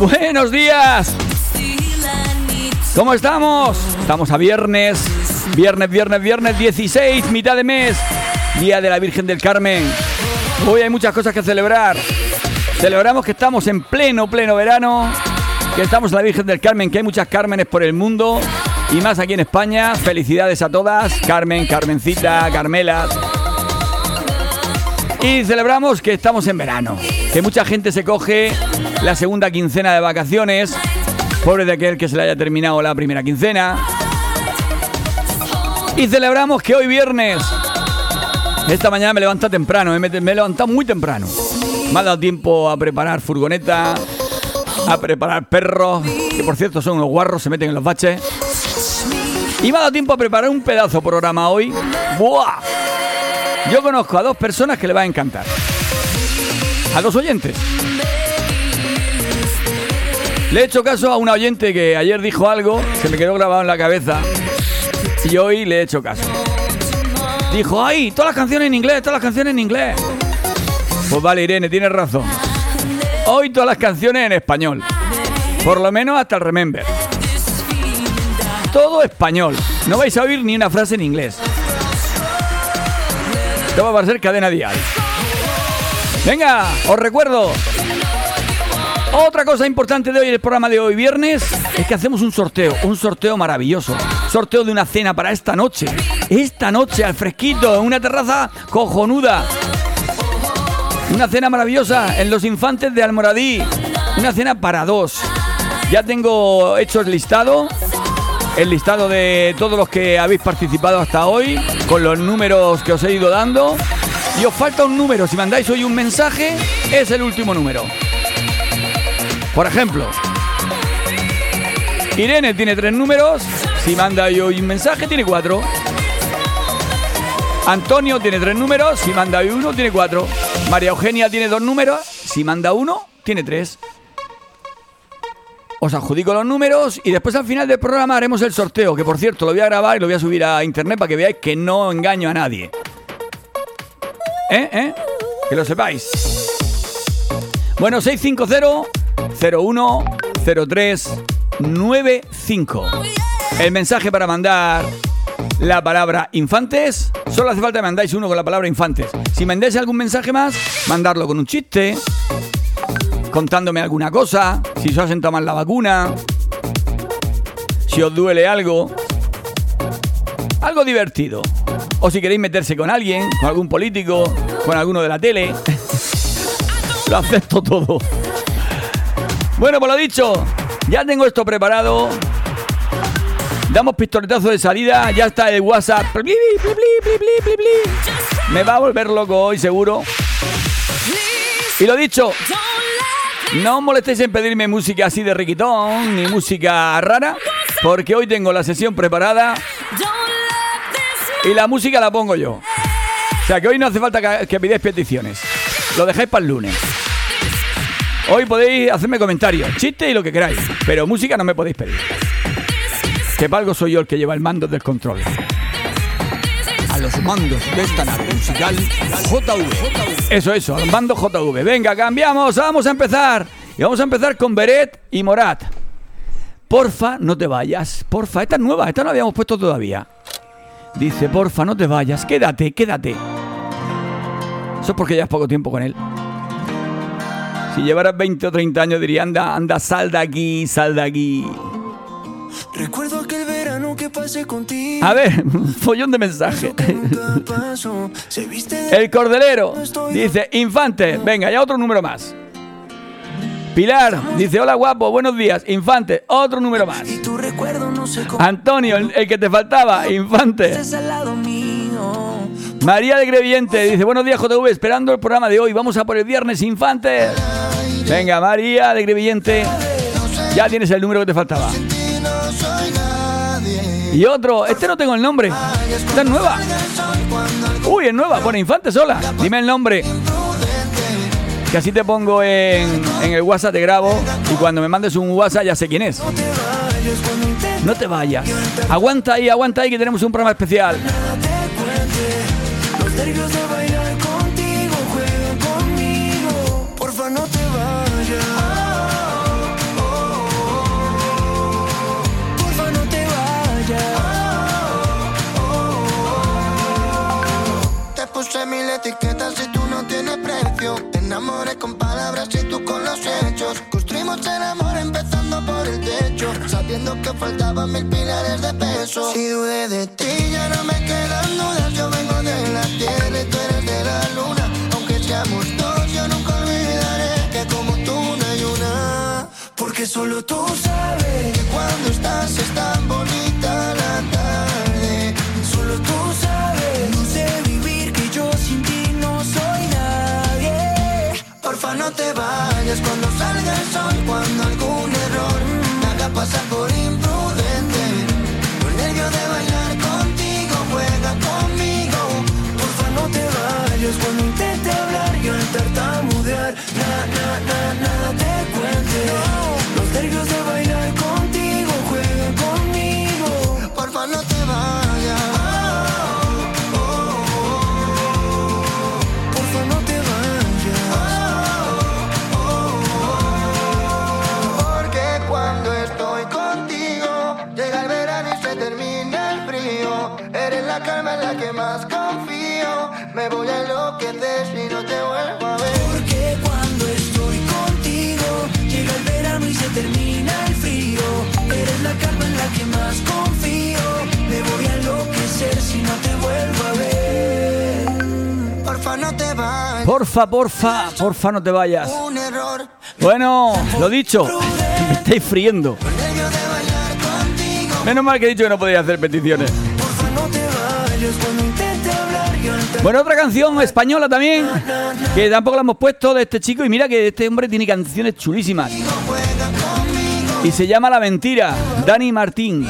Buenos días. ¿Cómo estamos? Estamos a viernes. Viernes, viernes, viernes 16, mitad de mes. Día de la Virgen del Carmen. Hoy hay muchas cosas que celebrar. Celebramos que estamos en pleno, pleno verano. Que estamos en la Virgen del Carmen, que hay muchas Cármenes por el mundo. Y más aquí en España. Felicidades a todas. Carmen, Carmencita, Carmela. Y celebramos que estamos en verano. Que mucha gente se coge la segunda quincena de vacaciones. Pobre de aquel que se le haya terminado la primera quincena. Y celebramos que hoy viernes. Esta mañana me levanta temprano, me, he levantado muy temprano. Me ha dado tiempo a preparar furgoneta, a preparar perros, que por cierto son unos guarros, se meten en los baches. Y me ha dado tiempo a preparar un pedazo programa hoy. ¡Buah! Yo conozco a dos personas que le va a encantar. A dos oyentes. Le he hecho caso a una oyente que ayer dijo algo que me quedó grabado en la cabeza y hoy le he hecho caso. Dijo, ay, todas las canciones en inglés, todas las canciones en inglés. Pues vale, Irene, tienes razón. Hoy todas las canciones en español. Por lo menos hasta el Remember. Todo español. No vais a oír ni una frase en inglés. Esto va a ser cadena dial. Venga, os recuerdo. Otra cosa importante de hoy, el programa de hoy viernes, es que hacemos un sorteo, un sorteo maravilloso. Sorteo de una cena para esta noche. Esta noche al fresquito, en una terraza cojonuda. Una cena maravillosa en Los Infantes de Almoradí. Una cena para dos. Ya tengo hecho el listado. El listado de todos los que habéis participado hasta hoy. Con los números que os he ido dando. Y os falta un número. Si mandáis hoy un mensaje, es el último número. Por ejemplo, Irene tiene tres números. Si manda hoy un mensaje, tiene cuatro. Antonio tiene tres números. Si manda hoy uno, tiene cuatro. María Eugenia tiene dos números. Si manda uno, tiene tres. Os adjudico los números y después al final del programa haremos el sorteo, que por cierto lo voy a grabar y lo voy a subir a internet para que veáis que no engaño a nadie. ¿Eh? ¿Eh? Que lo sepáis. Bueno, 650 010395. El mensaje para mandar la palabra infantes. Solo hace falta que mandáis uno con la palabra infantes. Si mandáis algún mensaje más, mandarlo con un chiste, contándome alguna cosa, si os ha sentado la vacuna, si os duele algo, algo divertido. O si queréis meterse con alguien, con algún político, con alguno de la tele. Lo acepto todo. Bueno, por lo dicho, ya tengo esto preparado. Damos pistoletazo de salida, ya está el WhatsApp. Me va a volver loco hoy, seguro. Y lo dicho, no molestéis en pedirme música así de riquitón, ni música rara, porque hoy tengo la sesión preparada y la música la pongo yo. O sea que hoy no hace falta que pidáis peticiones. Lo dejáis para el lunes. Hoy podéis hacerme comentarios, chistes y lo que queráis, pero música no me podéis pedir. Que palgo soy yo el que lleva el mando del control. A los mandos de esta nave musical JV. Eso, eso, al mando JV. Venga, cambiamos, vamos a empezar. Y vamos a empezar con Beret y Morat. Porfa, no te vayas. Porfa, esta es nueva, esta no habíamos puesto todavía. Dice, porfa, no te vayas, quédate, quédate. Eso es porque ya es poco tiempo con él. Si llevaras 20 o 30 años diría, anda, anda, sal de aquí, sal de aquí. Recuerdo aquel verano que pasé contigo. A ver, follón de mensaje. El cordelero dice, infante, venga, ya otro número más. Pilar dice, hola guapo, buenos días, infante, otro número más. Antonio, el, que te faltaba, infante. María de Greviente dice, buenos días JV, esperando el programa de hoy, vamos a por el viernes, infante. Venga, María de Grevillente. Ya tienes el número que te faltaba. Y otro, este no tengo el nombre. Esta es nueva. Uy, es nueva. Pone Infante sola. Dime el nombre. Que así te pongo en, en el WhatsApp, te grabo. Y cuando me mandes un WhatsApp ya sé quién es. No te vayas. Aguanta ahí, aguanta ahí que tenemos un programa especial. Nervios de bailar contigo, juega conmigo. Porfa, no te vayas. porfa no te vayas te puse mil etiquetas y tú no tienes precio. Te enamoré con palabras y tú con los hechos. Construimos el amor empezando por el techo, sabiendo que faltaban mil pies de peso. Si dudé de ti, ya no me quedan dudas. Yo vengo de la tierra y tú eres de la luna. Aunque seamos dos, yo nunca olvidaré que como tú no hay una. Porque solo tú sabes que cuando estás es tan bonita la tarde. Solo tú sabes. No sé vivir que yo sin ti no soy nadie. Porfa, no te vayas cuando Porfa, porfa, porfa, no te vayas. Bueno, lo dicho, me estáis friendo. Menos mal que he dicho que no podía hacer peticiones. Bueno, otra canción española también, que tampoco la hemos puesto de este chico. Y mira que este hombre tiene canciones chulísimas. Y se llama La Mentira, Dani Martín.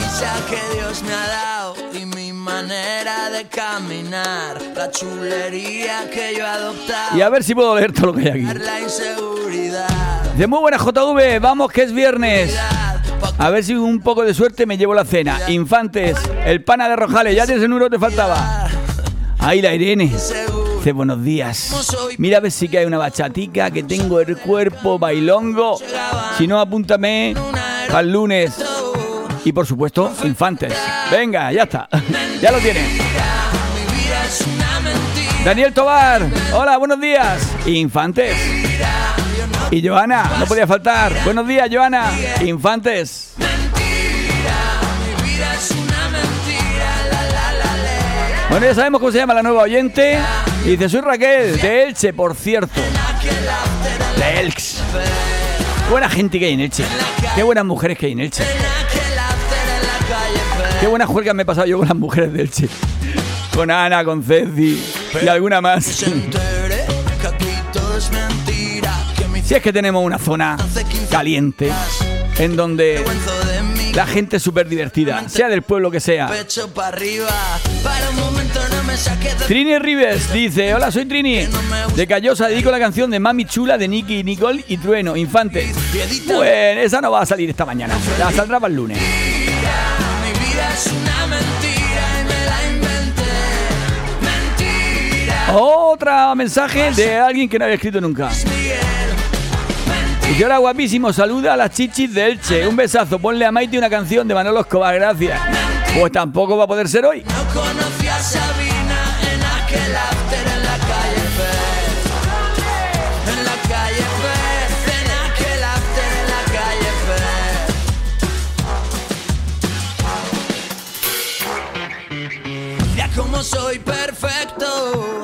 Que manera de caminar, la chulería que yo he adoptado, Y a ver si puedo leer todo lo que hay aquí. la inseguridad. De muy buena JV, vamos que es viernes. A ver si un poco de suerte me llevo la cena. Infantes, el pana de Rojales, ya tienes el número te faltaba. Ahí la Irene. Dice buenos días. Mira a ver si cae una bachatica, que tengo el cuerpo bailongo. Si no, apúntame el lunes. Y por supuesto, Infantes. Venga, ya está. Ya lo tiene. Daniel Tobar. Hola, buenos días. Infantes. Y Joana, no podía faltar. Buenos días, Joana. Infantes. Bueno, ya sabemos cómo se llama la nueva oyente. Y dice, soy Raquel, de Elche, por cierto. De Elx. Buena gente que hay en Elche. Qué buenas mujeres que hay en Elche. Qué buenas juergas me he pasado yo con las mujeres de Elche. Con Ana, con Ceci y alguna más. Si es que tenemos una zona caliente en donde la gente es súper divertida, sea del pueblo que sea. Trini Rives dice, hola soy Trini. De Callosa dedico la canción de Mami Chula de Nicky, Nicole y Trueno, Infante. Bueno, esa no va a salir esta mañana, la saldrá para el lunes. Otra mensaje de alguien que no había escrito nunca. Y hola guapísimo, saluda a las chichis de Elche. Un besazo, ponle a Maite una canción de Manolo Escobar, gracias. Pues tampoco va a poder ser hoy. Soy perfecto,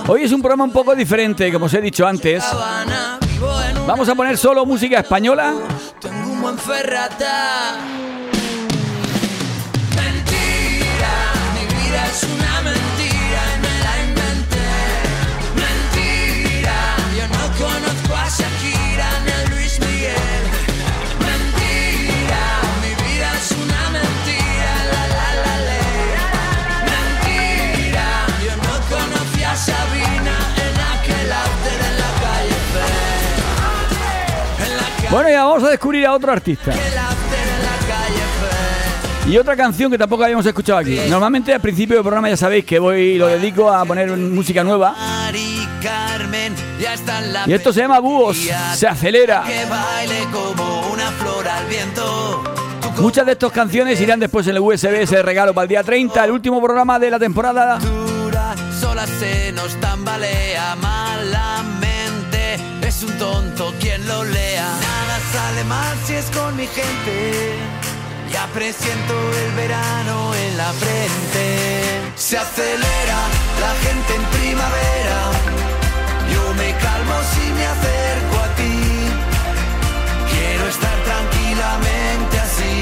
Hoy es un programa un poco diferente, como os he dicho antes. Vamos a poner solo música española. Tengo un buen ferrata. Bueno, ya vamos a descubrir a otro artista. Y otra canción que tampoco habíamos escuchado aquí. Normalmente al principio del programa ya sabéis que voy lo dedico a poner música nueva. Y esto se llama Búhos. Se acelera. Muchas de estas canciones irán después en el USB ese regalo para el día 30, el último programa de la temporada. Un tonto quien lo lea. Nada sale mal si es con mi gente. Ya presiento el verano en la frente. Se acelera la gente en primavera. Yo me calmo si me acerco a ti. Quiero estar tranquilamente así,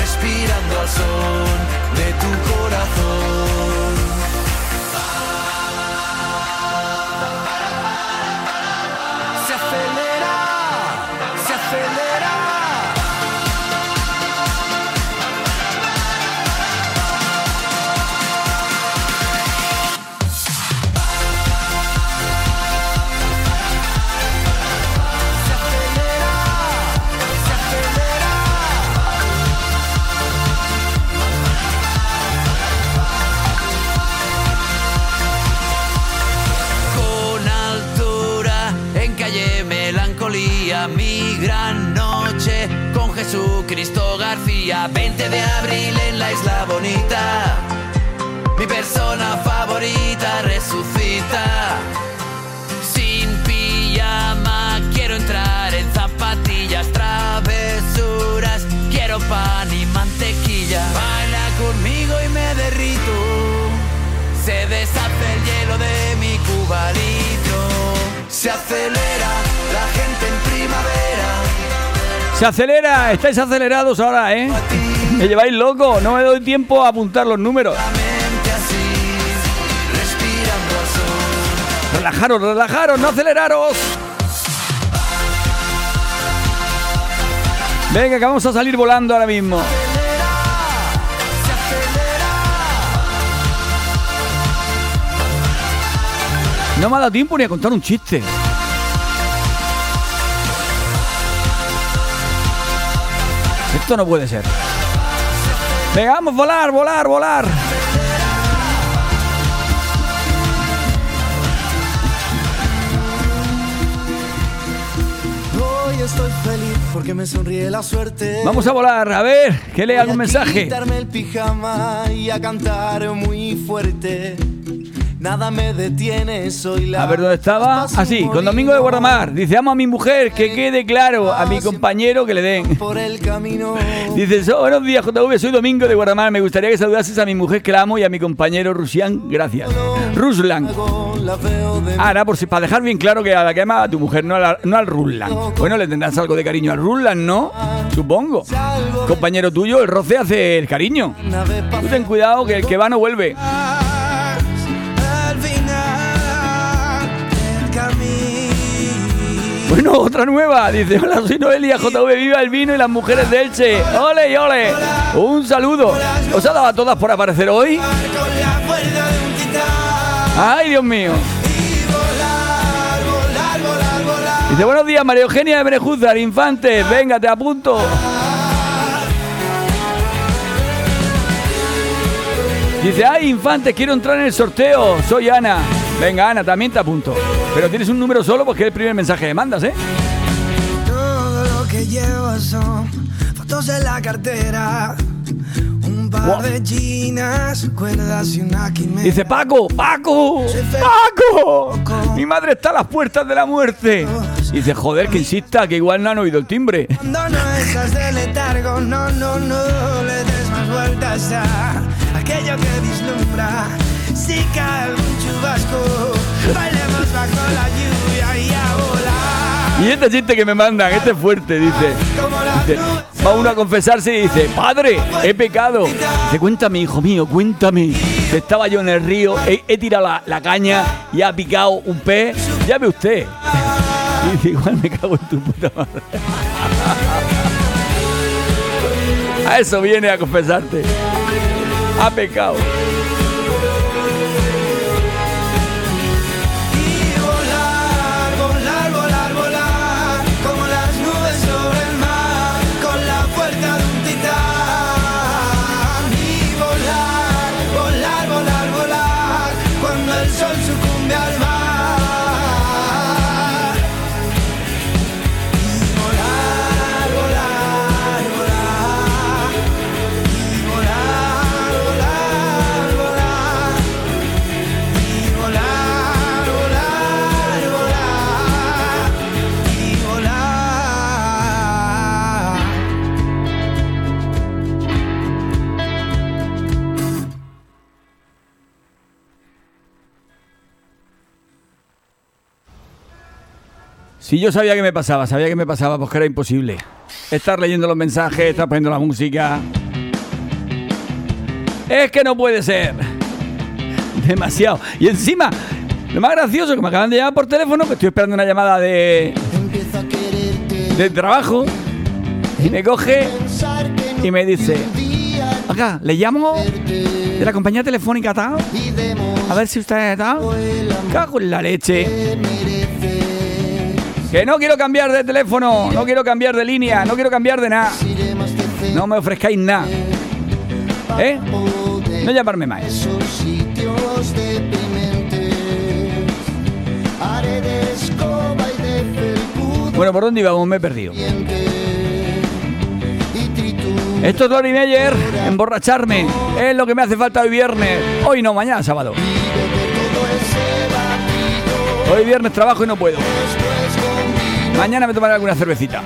respirando al son de tu corazón. 20 de abril en la isla bonita, mi persona favorita resucita. Sin pijama quiero entrar en zapatillas, travesuras, quiero pan y mantequilla. Baila conmigo y me derrito. Se deshace el hielo de mi cubarito. Se acelera la gente en primavera. Se acelera, estáis acelerados ahora, ¿eh? Me lleváis loco, no me doy tiempo a apuntar los números. Relajaros, relajaros, no aceleraros. Venga, que vamos a salir volando ahora mismo. No me ha dado tiempo ni a contar un chiste. Esto no puede ser. Venga, vamos, volar, volar, volar. Hoy estoy feliz porque me sonríe la suerte. Vamos a volar, a ver, que lea algún Voy a mensaje. quitarme el pijama y a cantar muy fuerte. Nada me detiene, soy la. A ver dónde estaba. Así, sin con Domingo de. Guardamar. Dice, amo a mi mujer, que quede claro. A mi compañero que le den. Por el camino. Dice, "So- buenos días JV, soy Domingo de Guardamar. Me gustaría que saludases a mi mujer que la amo y a mi compañero Rusian. Gracias. Ruslan. Ahora, por si, para dejar bien claro que a la que ama a tu mujer, no, a la- no al Ruslan. Bueno, le tendrás algo de cariño al Ruslan, ¿no? Supongo. Compañero tuyo, el roce hace el cariño. Tú ten cuidado que el que va no vuelve. Bueno, otra nueva. Dice, hola, soy Noelia, JV, viva el vino y las mujeres de Elche. ¡Ole y ole! Un saludo. ¿Os ha dado a todas por aparecer hoy? ¡Ay, Dios mío! Dice, buenos días, María Eugenia de Benejúzar, Infante. Venga, te apunto. Dice, ay, Infante, quiero entrar en el sorteo. Soy Ana. Venga, Ana, también te apunto. Pero tienes un número solo porque es el primer mensaje que mandas, ¿eh? Todo lo que llevo son fotos en la cartera, un par Guau. de chinas, cuerdas y una quimera. Dice, Paco, Paco, Paco. Mi madre está a las puertas de la muerte. Dice, joder, que insista, que igual no han oído el timbre. Cuando no estás de letargo, no, no, no le des más vueltas a aquello que vislumbra. Si cae algún chubasco, bailemos bajo la lluvia y a volar. Y este chiste que me mandan, este es fuerte, dice. Va uno a confesarse y dice, padre, he pecado. Dice, cuéntame, hijo mío, cuéntame. Estaba yo en el río, he, he tirado la, la caña y ha picado un pez. Ya ve usted. Y dice, igual me cago en tu puta madre. A eso viene a confesarte. Ha pecado. Si yo sabía que me pasaba, sabía que me pasaba, pues que era imposible. Estar leyendo los mensajes, estar poniendo la música. Es que no puede ser. Demasiado. Y encima, lo más gracioso que me acaban de llamar por teléfono, que estoy esperando una llamada de, de trabajo, y me coge y me dice, acá, le llamo de la compañía telefónica tal, a ver si usted tal. Cago en la leche. Que no quiero cambiar de teléfono, no quiero cambiar de línea, no quiero cambiar de nada. No me ofrezcáis nada. ¿Eh? No llamarme más. Bueno, ¿por dónde íbamos? Me he perdido. Esto es Lori Meyer, emborracharme. Es lo que me hace falta hoy viernes. Hoy no, mañana sábado. Hoy viernes trabajo y no puedo. Mañana me tomaré alguna cervecita.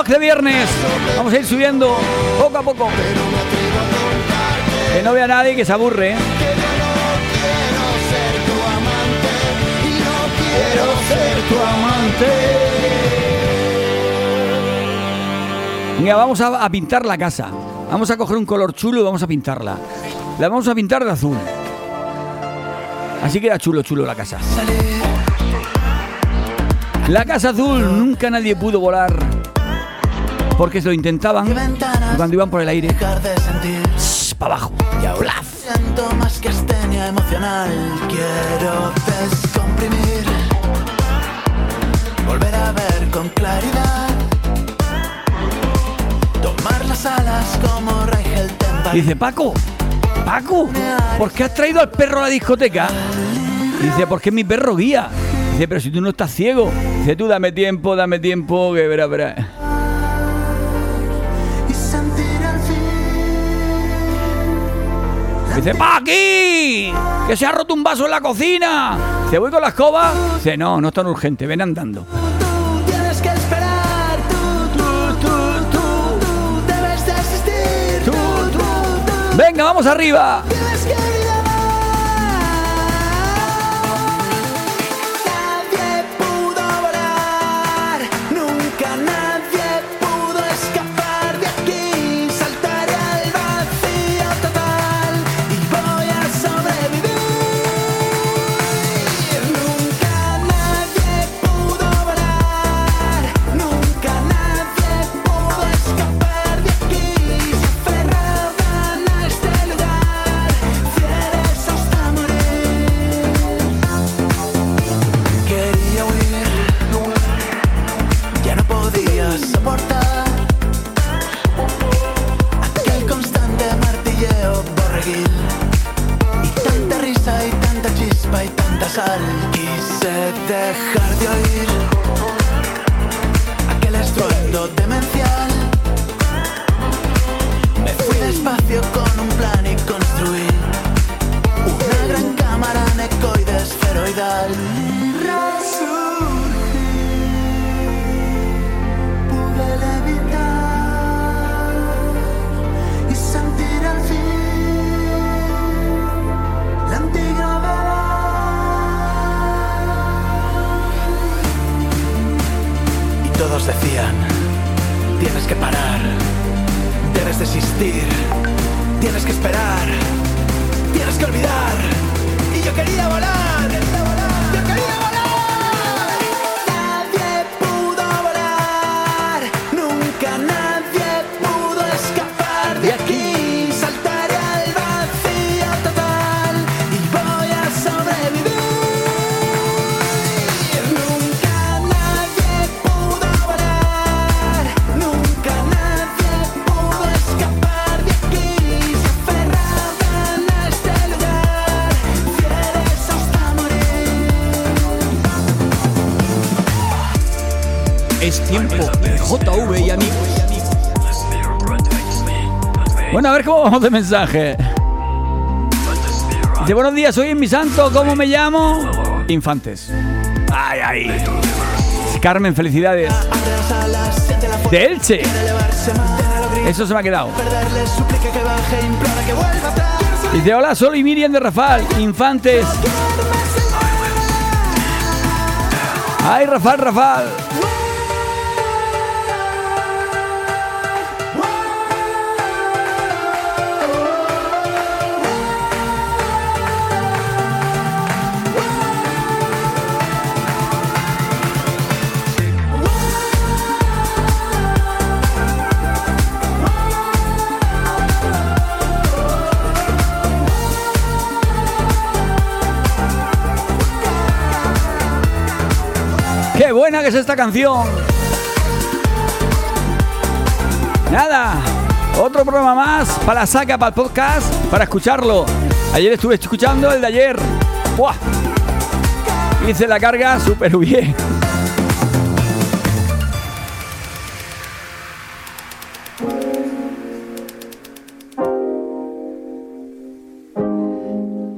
Vamos de viernes. Vamos a ir subiendo poco a poco. Que no vea nadie que se aburre. ¿eh? amante. Venga, vamos a, a pintar la casa. Vamos a coger un color chulo y vamos a pintarla. La vamos a pintar de azul. Así queda chulo, chulo la casa. La casa azul nunca nadie pudo volar. Porque se lo intentaban y cuando iban por el aire, sentir para abajo. ¡Plaf! Siento más que astenia emocional Quiero descomprimir Volver a ver con claridad Tomar las alas como Rigel Tempa Dice, Paco, Paco, ¿por qué has traído al perro a la discoteca? Dice, porque es mi perro guía. Dice, pero si tú no estás ciego. Dice, tú dame tiempo, dame tiempo, que verá, verá. Dice, ¡Paqui! ¡Que se ha roto un vaso en la cocina! Dice, voy con la escoba. Dice, no, no es tan urgente, ven andando. Tú tienes que Bueno, a ver cómo vamos de mensaje. Dice, buenos días, soy mi santo, ¿cómo me llamo? Infantes. Ay, ay. Carmen, felicidades. De Elche. Eso se me ha quedado. Dice, hola, soy Miriam de Rafal, Infantes. Ay, Rafal, Rafal. ¡Qué buena que es esta canción! Nada, otro programa más para la saca, para el podcast, para escucharlo. Ayer estuve escuchando el de ayer. ¡Buah! Hice la carga súper bien.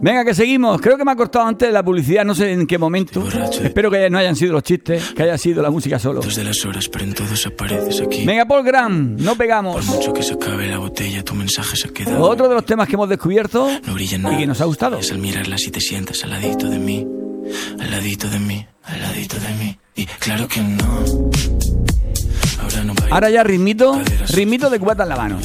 Venga, que seguimos. Creo que me ha cortado antes la publicidad, no sé en qué momento. Espero que no hayan sido los chistes, que haya sido la música solo. Dos de las horas, pero en todos apareces aquí. Venga, Paul Graham, no Por pegamos. mucho que se acabe la botella, tu mensaje se ha quedado. Otro de los temas que hemos descubierto No y que nos ha gustado. Es al mirarla si te sientas al ladito de mí. Al ladito de mí, al ladito de mí. Y claro que no. Ahora no bailo. Ahora ya ritmito, ritmito de cubata en la mano.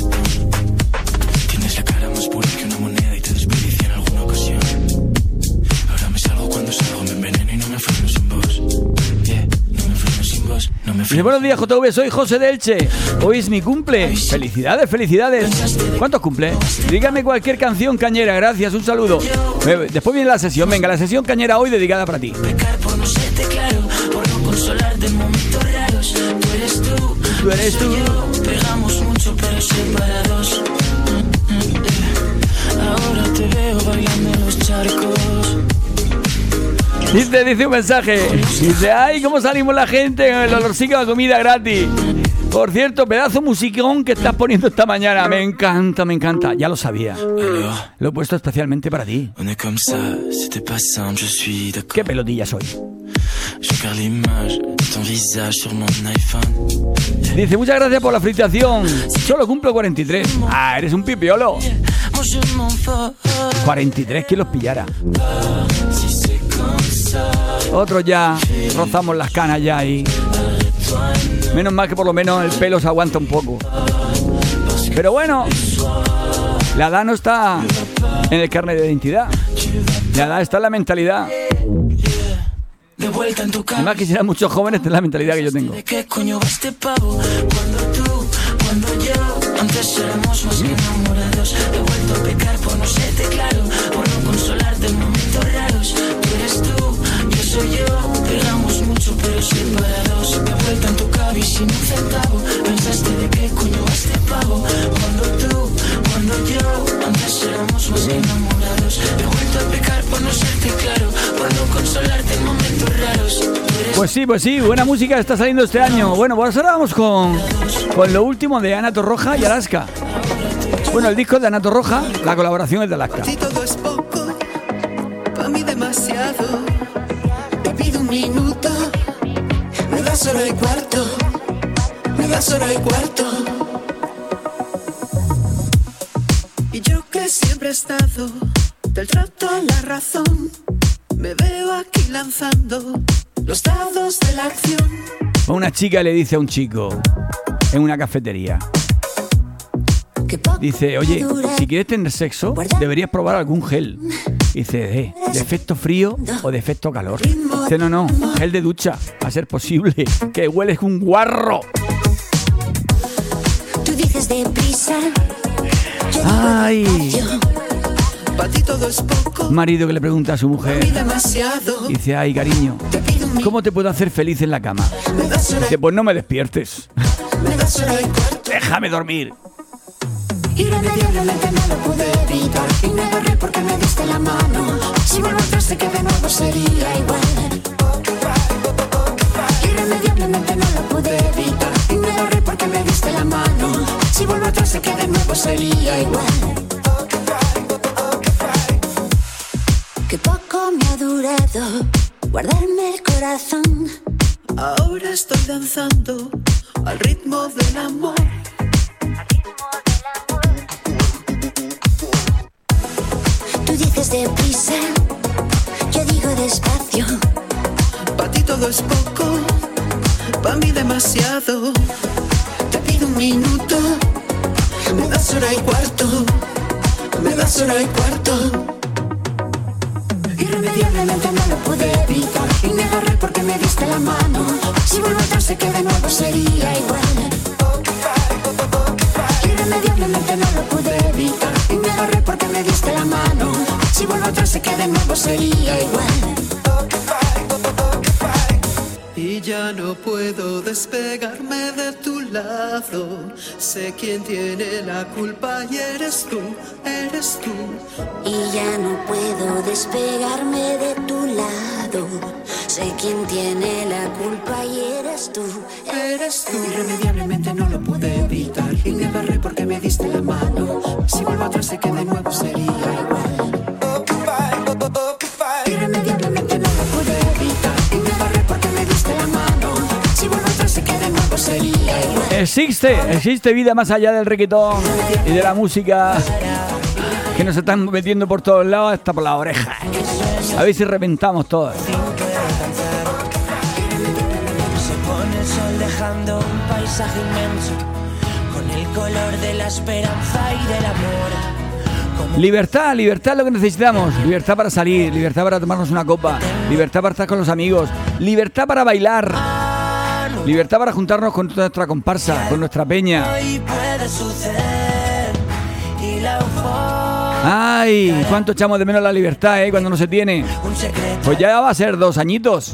Dice, buenos días, JV, soy José Delche. Hoy es mi cumple. Felicidades, felicidades. ¿Cuántos cumple? Dígame cualquier canción cañera, gracias, un saludo. Después viene la sesión, venga, la sesión cañera hoy dedicada para ti. Tú eres tú, Tú eres tú. Pegamos mucho pero separados. Dice, dice un mensaje. Dice, ay, cómo salimos la gente con el olorcito de comida gratis. Por cierto, pedazo musicón que estás poniendo esta mañana. Me encanta, me encanta. Ya lo sabía. Lo he puesto especialmente para ti. Qué pelotilla soy. Dice, muchas gracias por la felicitación. Solo cumplo 43. Ah, eres un pipiolo. Moi je m'en vais. 43 kilos pillara. Otros ya rozamos las canas ya y... Menos mal que por lo menos el pelo se aguanta un poco. Pero bueno, la edad no está en el carnet de identidad. La edad está en la mentalidad. Además quisiera muchos jóvenes tener la mentalidad que yo tengo. ¿De qué coño va este antes éramos más que enamorados. He vuelto a pecar por no serte claro, sin para dos. Me vuelta en tu cabi sin un centavo. Pensaste de qué coño va pavo. Cuando tú, cuando yo, antes éramos más que enamorados. He vuelto a pecar por no serte claro, por no consolarte en momentos raros. Tú eres Pues sí, pues sí, buena música está saliendo este año. Bueno, pues ahora vamos con, con lo último de Ana Torroja y Alaska. Bueno, el disco de Ana Torroja, la colaboración es de Alaska. Me das hora y cuarto, me das hora y cuarto. Y yo que siempre he estado del trato a la razón, me veo aquí lanzando los dados de la acción. Una chica le dice a un chico en una cafetería. Dice, oye, si quieres tener sexo, deberías probar algún gel. Dice, eh, ¿de efecto frío o de efecto calor? Dice, no, no, gel de ducha, a ser posible, que hueles un guarro. Tú dices deprisa. Ay. Marido que le pregunta a su mujer, dice, ay, cariño, ¿cómo te puedo hacer feliz en la cama? Dice, pues no me despiertes, déjame dormir. Irremediablemente no lo pude evitar. Y me agarré porque me diste la mano. Si atrás sé que de nuevo sería igual. Irremediablemente no lo pude evitar. Y me agarré porque me diste la mano. Si vuelvo atrás sé que de nuevo sería igual. Que poco me ha durado Guardarme el corazón. Ahora estoy danzando al ritmo del amor. Dices deprisa Yo digo despacio Para ti todo es poco, para mí demasiado. Te pido un minuto, me das hora y cuarto, me das hora y cuarto. Irremediablemente no lo pude evitar Y me agarré porque me diste la mano Si vuelvo atrás sé que de nuevo sería igual Irremediablemente no lo pude evitar Y me agarré porque me diste la mano Si vuelvo atrás sé que de nuevo sería igual Y ya no puedo despegarme de tu lado. Sé quién tiene la culpa y eres tú, eres tú. Y ya no puedo despegarme de tu lado Sé quién tiene la culpa y eres tú Eres tú. Irremediablemente no lo pude evitar. Y me agarré porque me diste la mano. Si vuelvo atrás sé que de nuevo sería igual. Existe, existe vida más allá del reggaetón y de la música que nos están metiendo por todos lados hasta por las orejas. A ver si reventamos todos. Se pone el sol dejando un paisaje inmenso con el color de la esperanza y del amor. Como Libertad, libertad es lo que necesitamos. Libertad para salir, libertad para tomarnos una copa, libertad para estar con los amigos, libertad para bailar, libertad para juntarnos con nuestra comparsa, con nuestra peña. Ay, cuánto echamos de menos la libertad, ¿eh? Cuando no se tiene. Pues ya va a ser dos añitos.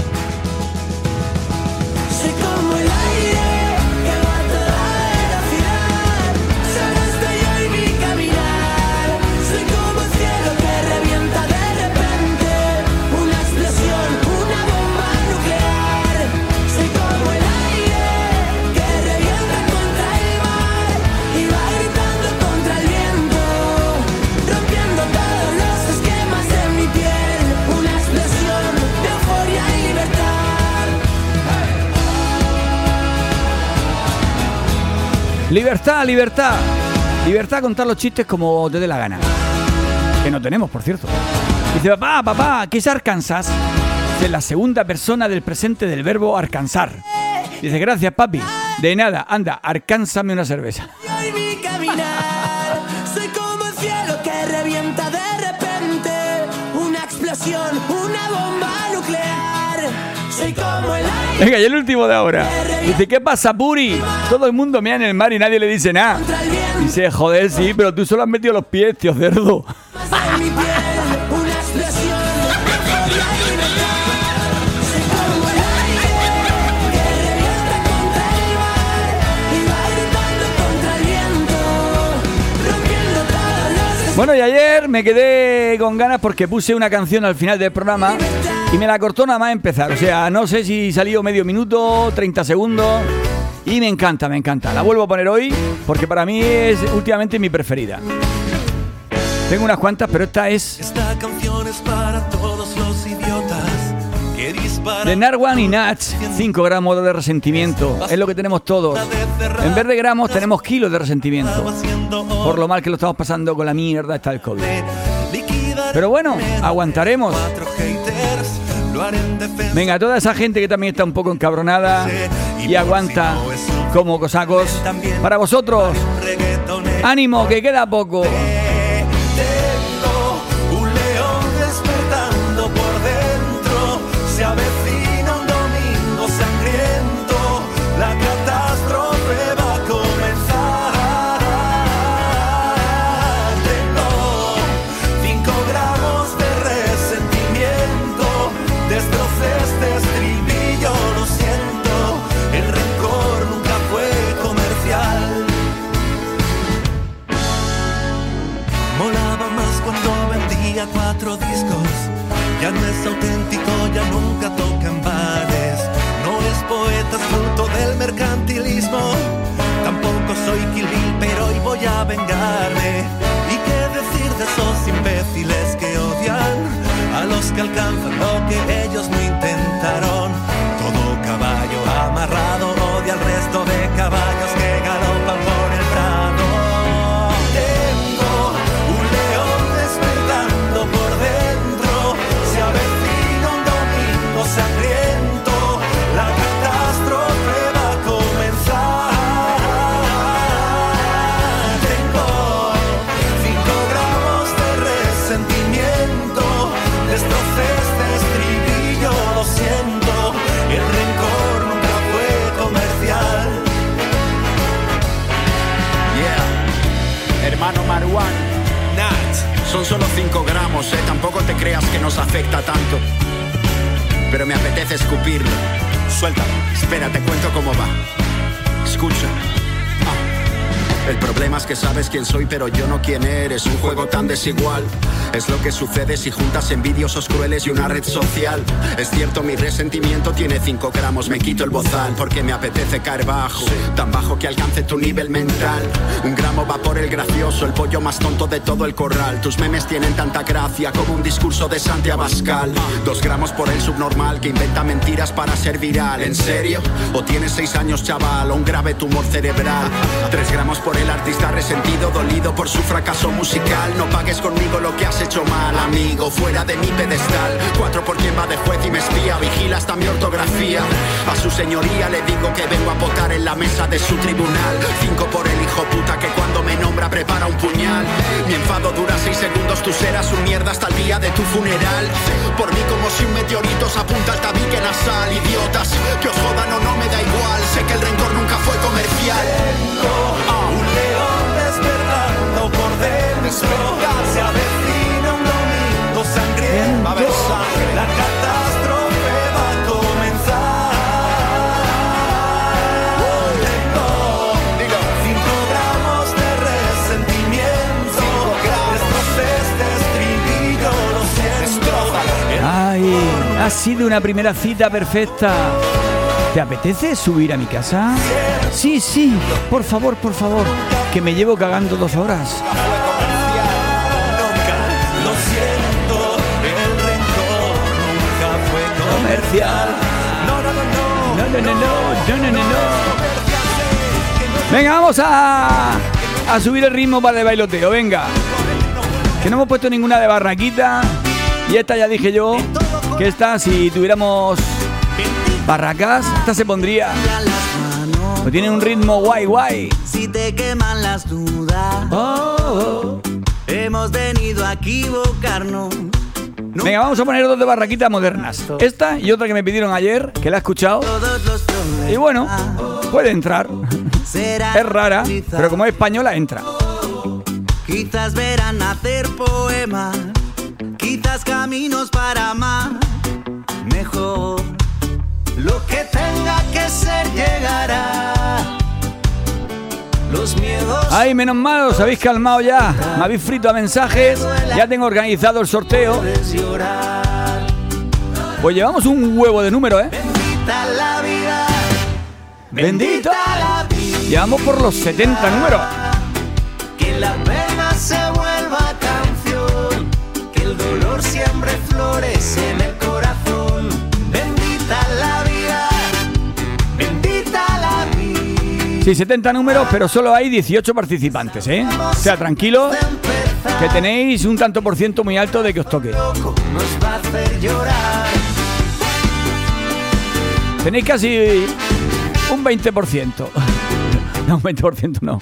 Libertad, libertad. Libertad a contar los chistes como te dé la gana. Que no tenemos, por cierto. Dice, papá, papá, ¿qué es Arkansas? De la segunda persona del presente del verbo alcanzar. Dice, gracias, papi. De nada, anda, alcánzame una cerveza. Soy como el cielo que revienta de repente. Una explosión, Venga, y el último de ahora. Dice, ¿qué pasa, Puri? Todo el mundo mea en el mar y nadie le dice nada. Dice, joder, sí, pero tú solo has metido los pies, tío cerdo. Bueno, y ayer me quedé con ganas porque puse una canción al final del programa y me la cortó nada más empezar. O sea, no sé si salió medio minuto, 30 segundos. Y me encanta, me encanta. La vuelvo a poner hoy porque para mí es últimamente mi preferida. Tengo unas cuantas, pero esta es Esta canción es para todos los idiotas de Narwan y Nach. 5 gramos de resentimiento. Es lo que tenemos todos. En vez de gramos tenemos kilos de resentimiento. Por lo mal que lo estamos pasando con la mierda esta del COVID. Pero bueno, aguantaremos. Venga, toda esa gente que también está un poco encabronada y aguanta como cosacos. Para vosotros, ánimo, que queda poco. Soy Kill pero hoy voy a vengarme. ¿Y qué decir de esos imbéciles que odian a los que alcanzan lo que ellos Son solo 5 gramos, eh. Tampoco te creas que nos afecta tanto. Pero me apetece escupirlo. Suéltalo. Espera, te cuento cómo va. Escucha. Ah. El problema es que sabes quién soy, pero yo no quién eres. Un juego tan desigual. Es lo que sucede si juntas envidiosos crueles y una red social. Es cierto, mi resentimiento tiene 5 gramos. Me quito el bozal porque me apetece caer bajo. Tan bajo que alcance tu nivel mental. Un gramo va por el gracioso, el pollo más tonto de todo el corral. Tus memes tienen tanta gracia como un discurso de Santi Abascal. Dos gramos por el subnormal que inventa mentiras para ser viral. ¿En serio? ¿O tienes seis años, chaval? O un grave tumor cerebral. Tres gramos por el artista resentido, dolido por su fracaso musical. No pagues conmigo lo que has hecho mal, amigo. Fuera de mi pedestal. Cuatro por quien va de juez y me espía. Vigila hasta mi ortografía. A su señoría le digo que vengo a votar en la mesa de su tribunal. Cinco por el hijo puta que cuando me nombra prepara un puñal. Mi enfado dura seis segundos, tú serás un mierda hasta el día de tu funeral. Por mí como si un meteorito se apunta al tabique nasal. Idiotas, que os jodan o no me da igual. Sé que el rencor nunca fue comercial. Un león despertando por dentro. Se sangre. La catástrofe va a comenzar. Tengo cinco gramos de resentimiento. Destrocé este estribillo, lo siento. Ay, ha sido una primera cita perfecta. ¿Te apetece subir a mi casa? Sí, sí, por favor, por favor, que me llevo cagando dos horas. Comercial. No, no, no, no. No, no, no, no, no, no, no, no. Comercial, sé que no Venga, vamos a, a subir el ritmo para el bailoteo, venga. Que no hemos puesto ninguna de barraquita. Y esta ya dije yo que esta, si tuviéramos barracas, esta se pondría. Pues tiene un ritmo guay, guay. Si te queman las dudas, Oh, oh. hemos venido a equivocarnos. Venga, vamos a poner dos de barraquitas modernas. Esta y otra que me pidieron ayer, que la he escuchado. Y bueno, puede entrar. Es rara, pero como es española, entra. Quizás verán hacer poemas, quizás caminos para amar mejor. Lo que tenga que ser llegará. Ay, menos mal, os habéis calmado ya. Me habéis frito a mensajes. Ya tengo organizado el sorteo. Pues llevamos un huevo de número, ¿eh? Bendita la vida. Bendito. la vida. Llevamos por los 70 números. Que la pena se vuelva canción. Que el dolor siempre florece Sí, 70 números, pero solo hay 18 participantes, ¿eh? O sea, tranquilo, que tenéis un tanto por ciento muy alto de que os toque. Tenéis casi un 20%. No, un 20% no.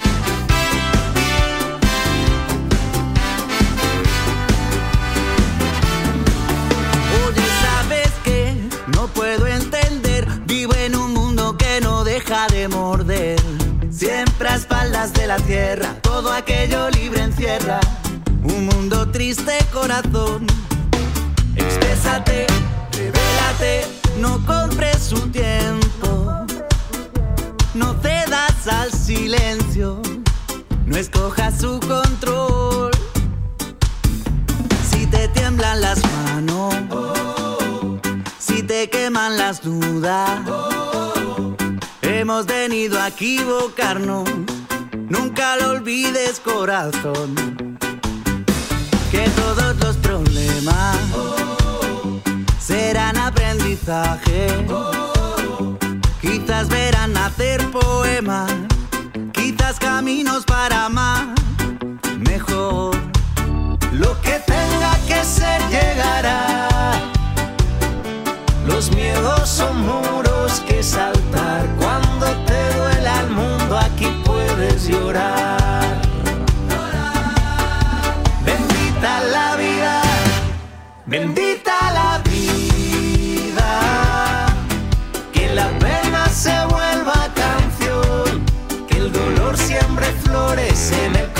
Deja de morder. Siempre a espaldas de la tierra, todo aquello libre encierra. Un mundo triste, corazón. Exprésate, revélate, no compres su tiempo. No cedas al silencio, no escojas su control. Si te tiemblan las manos, si te queman las dudas, hemos venido a equivocarnos. Nunca lo olvides, corazón, que todos los problemas serán aprendizaje. Quizás verán nacer poemas, quizás caminos para amar mejor. Lo que tenga que ser llegará. Los miedos son muros que saltar. Cuando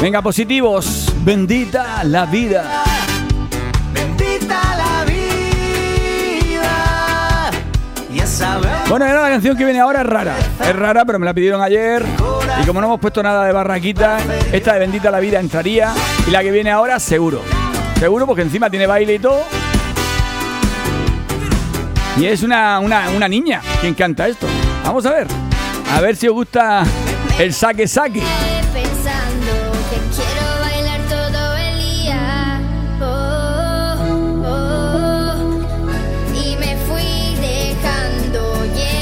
Venga, positivos. Bendita la vida. Bendita la vida. Ya sabemos. Bueno, era la canción que viene ahora es rara. Es rara, pero me la pidieron ayer. Y como no hemos puesto nada de barraquita, esta de Bendita la Vida entraría. Y la que viene ahora, seguro. Seguro, porque encima tiene baile y todo. Y es una, una, una niña quien canta esto. Vamos a ver. A ver si os gusta el saque saque.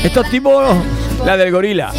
Estos tipos, la del gorila.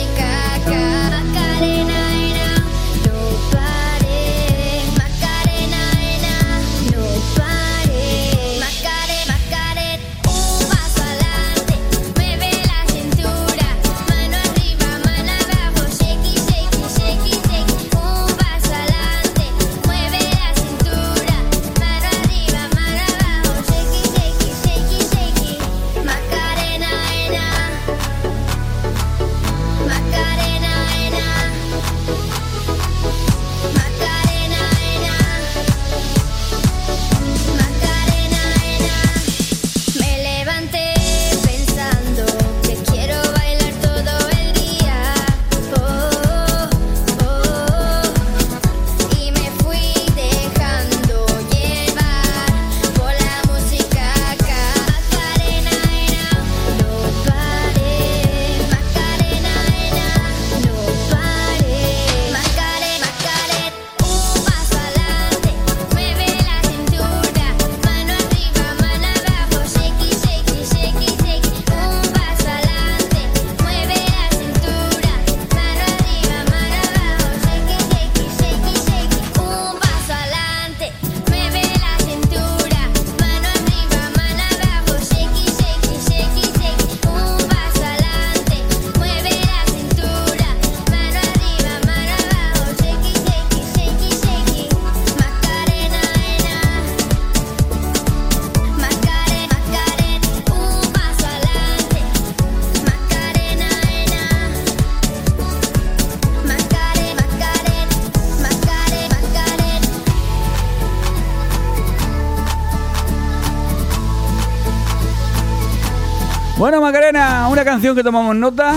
Bueno, Macarena, una canción que tomamos nota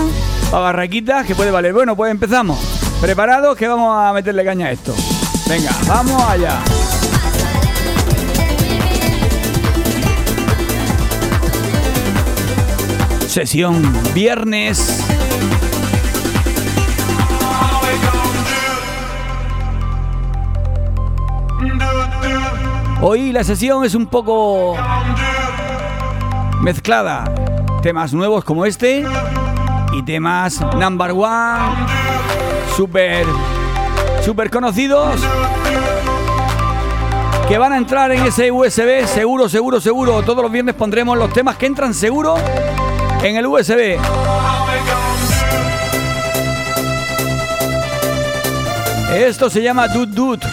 para barraquitas que puede valer. Bueno, pues empezamos. Preparados que vamos a meterle caña a esto. Venga, vamos allá. Sesión viernes. Hoy la sesión es un poco mezclada. Temas nuevos como este y temas number one, super, super conocidos que van a entrar en ese USB seguro, seguro, seguro. Todos los viernes pondremos los temas que entran seguro en el USB. Esto se llama Dut Dut.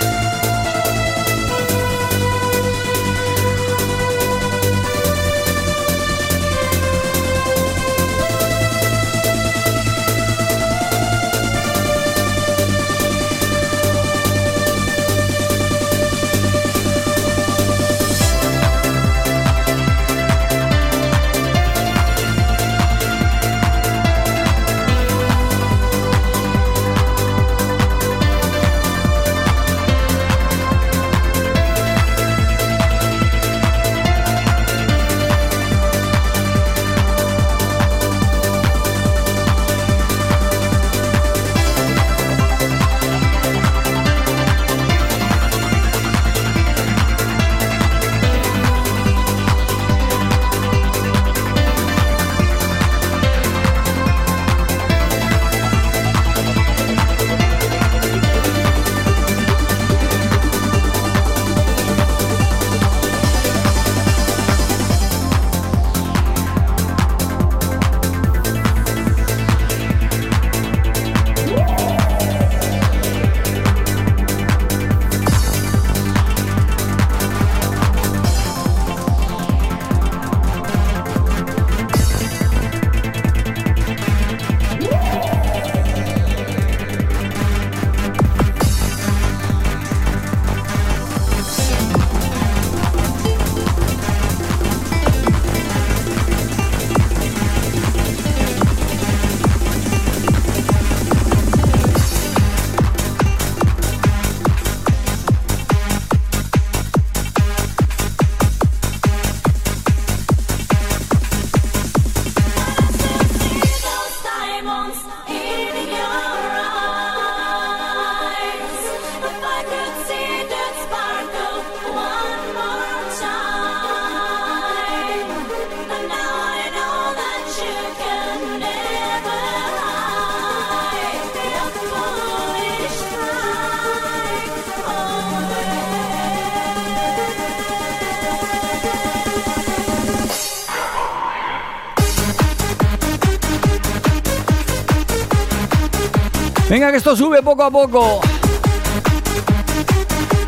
Esto sube poco a poco.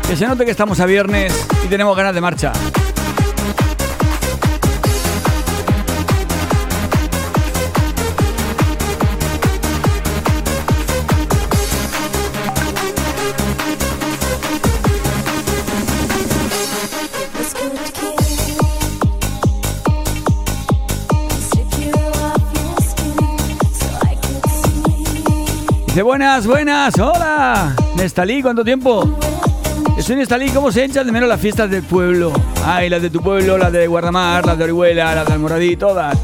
Que se note que estamos a viernes y tenemos ganas de marcha. Dice, buenas, buenas, hola. Nestalí, ¿cuánto tiempo? Estoy Nestalí, ¿cómo se echan de menos las fiestas del pueblo? Ay, las de tu pueblo, las de Guardamar, las de Orihuela, las de Almoradí, todas.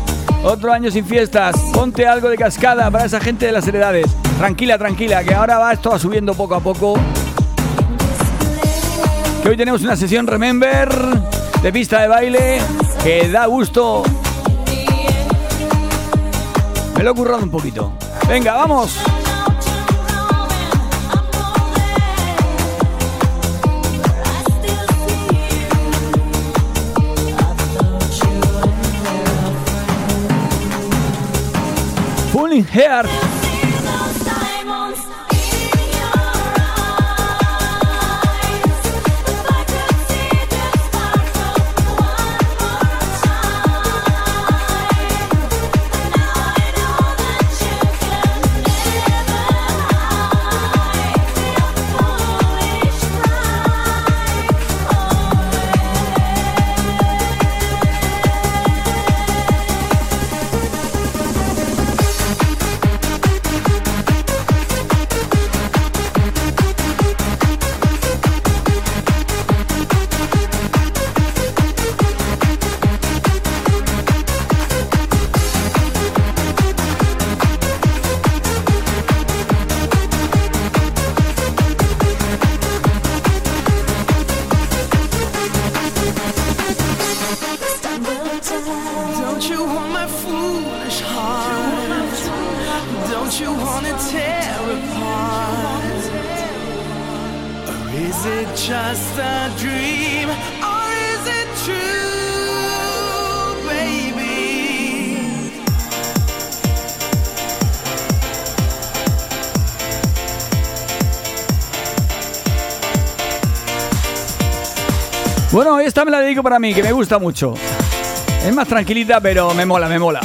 Otro año sin fiestas. Ponte algo de cascada para esa gente de las heredades. Tranquila, tranquila, que ahora va esto subiendo poco a poco. Que hoy tenemos una sesión Remember de pista de baile que da gusto. Me lo he currado un poquito. Venga, vamos. Pulling Don't you want my foolish heart? Don't you wanna tear apart? Or is it just a dream? Or is it true, baby? Bueno, esta me la dedico para mí, que me gusta mucho. Es más tranquilita, pero me mola, me mola.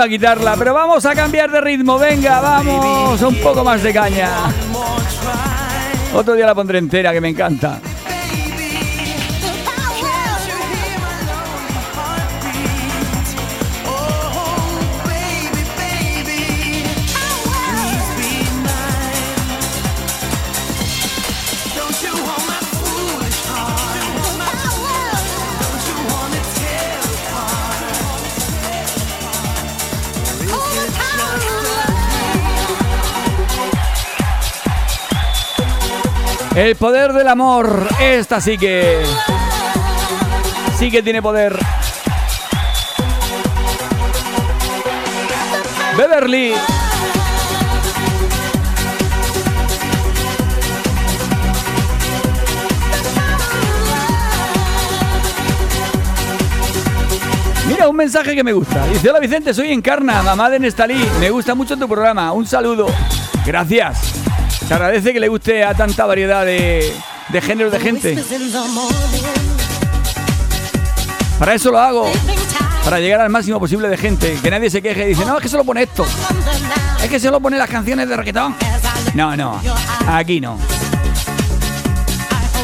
Lástima quitarla, pero vamos a cambiar de ritmo. Venga, vamos. Un poco más de caña. Otro día la pondré entera, que me encanta. El poder del amor. Esta sí que. Sí que tiene poder. Beverly. Mira, un mensaje que me gusta. Dice, hola Vicente, soy Encarna, mamá de Nestalí. Me gusta mucho tu programa. Un saludo. Gracias. Se agradece que le guste a tanta variedad de, de géneros de gente. Para eso lo hago. Para llegar al máximo posible de gente. Que nadie se queje y dice, no, es que solo pone esto. Es que solo pone las canciones de reggaetón. No, no. Aquí no.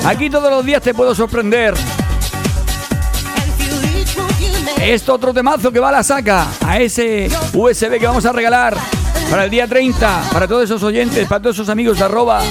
Aquí todos los días te puedo sorprender. Esto otro temazo que va a la saca. A ese USB que vamos a regalar. Para el día 30. Para todos esos oyentes. Para todos esos amigos de arroba.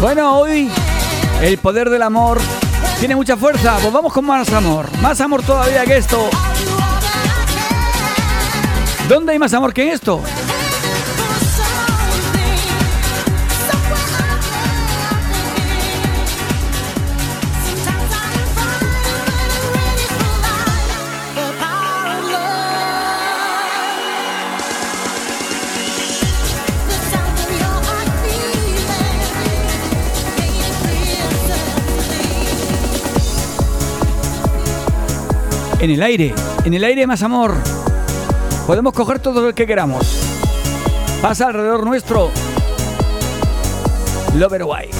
Bueno, hoy el poder del amor tiene mucha fuerza. Pues vamos con más amor. Más amor todavía que esto. ¿Dónde hay más amor que esto? En el aire. En el aire más amor. Podemos coger todo lo que queramos. Pasa alrededor nuestro. Lover White.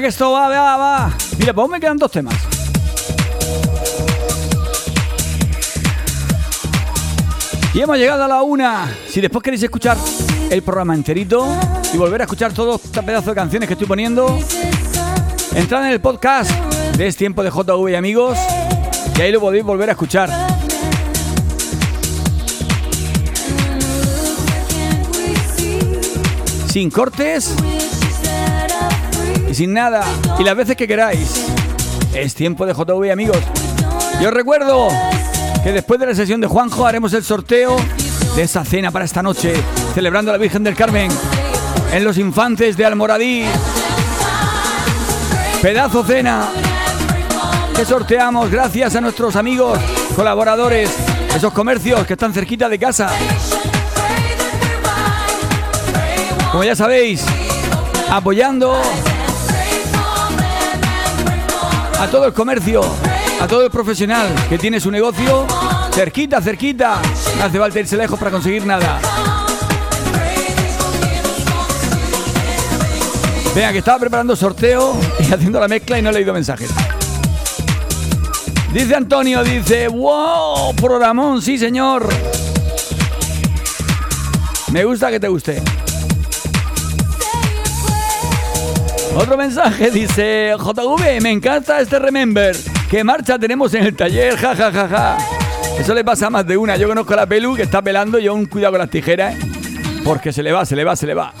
Que esto va, va, va. Mira, pues me quedan dos temas. Y hemos llegado a la una. Si después queréis escuchar el programa enterito y volver a escuchar todos estos pedazos de canciones que estoy poniendo, entrad en el podcast de Es Tiempo de JV y amigos y ahí lo podéis volver a escuchar. Sin cortes y sin nada. Y las veces que queráis. Es tiempo de JV amigos. Y os recuerdo que después de la sesión de Juanjo haremos el sorteo de esa cena para esta noche, celebrando la Virgen del Carmen en los infantes de Almoradí. Pedazo cena que sorteamos gracias a nuestros amigos, colaboradores, esos comercios que están cerquita de casa. Como ya sabéis, apoyando a todo el comercio, a todo el profesional que tiene su negocio cerquita, cerquita. No hace falta irse lejos para conseguir nada. Venga, que estaba preparando sorteo y haciendo la mezcla y no he leído mensajes. Dice Antonio, dice, wow, programón, sí señor. Me gusta que te guste. Otro mensaje dice, JV, me encanta este Remember. ¿Qué marcha tenemos en el taller? Ja, ja, ja, ja. Eso le pasa a más de una. Yo conozco a la Pelu que está pelando, yo un cuidado con las tijeras, ¿eh? porque se le va, se le va, se le va.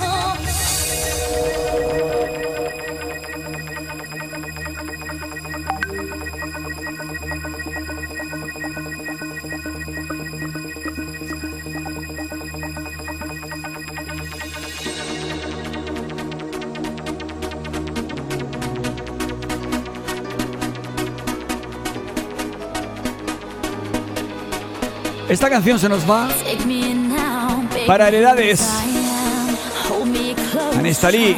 Esta canción se nos va para heredades. Anestalí.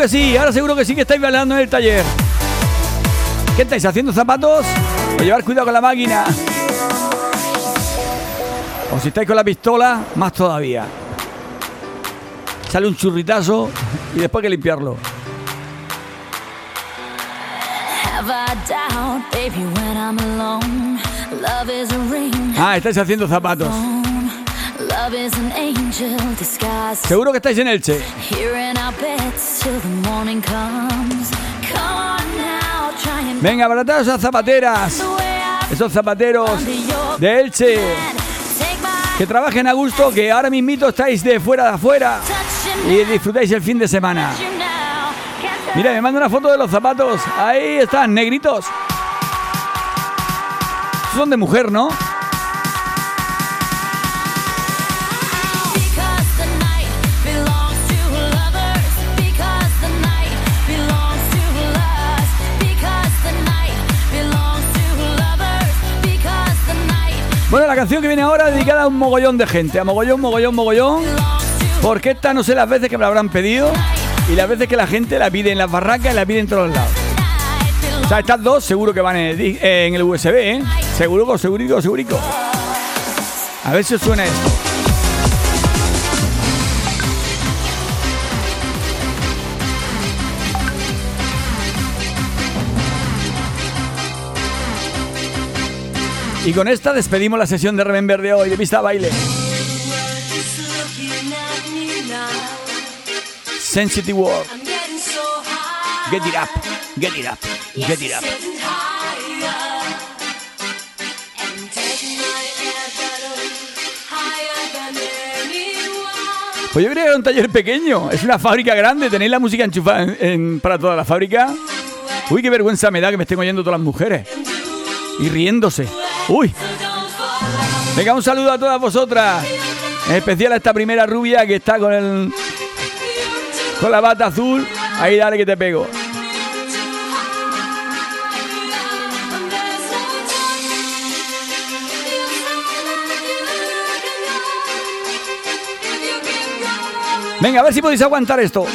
Que sí, ahora seguro que sí que estáis bailando en el taller. ¿Qué estáis haciendo zapatos? O llevar cuidado con la máquina. O si estáis con la pistola, más todavía. Sale un churritazo y después hay que limpiarlo. Ah, estáis haciendo zapatos. Seguro que estáis en Elche. Venga, para todas esas zapateras, esos zapateros de Elche, que trabajen a gusto, que ahora mismito estáis de fuera de afuera y disfrutáis el fin de semana. Mira, me manda una foto de los zapatos. Ahí están, negritos. Son de mujer, ¿no? Bueno, la canción que viene ahora es dedicada a un mogollón de gente. A mogollón, mogollón, mogollón. Porque esta no sé las veces que me la habrán pedido y las veces que la gente la pide en las barracas y la pide en todos lados. O sea, estas dos seguro que van en el, eh, en el USB, ¿eh? Seguro, segurico, segurico. A ver si os suena esto. Y con esta despedimos la sesión de Remember de hoy, de pista a baile. Sensitive World. Get it up, get it up, get it up. Pues yo creía que era un taller pequeño, es una fábrica grande, tenéis la música enchufada en- en- para toda la fábrica. Uy, qué vergüenza me da que me estén oyendo todas las mujeres. Y riéndose. Uy. Venga, un saludo a todas vosotras. En especial a esta primera rubia que está con el. con la bata azul. Ahí dale que te pego. Venga, a ver si podéis aguantar esto.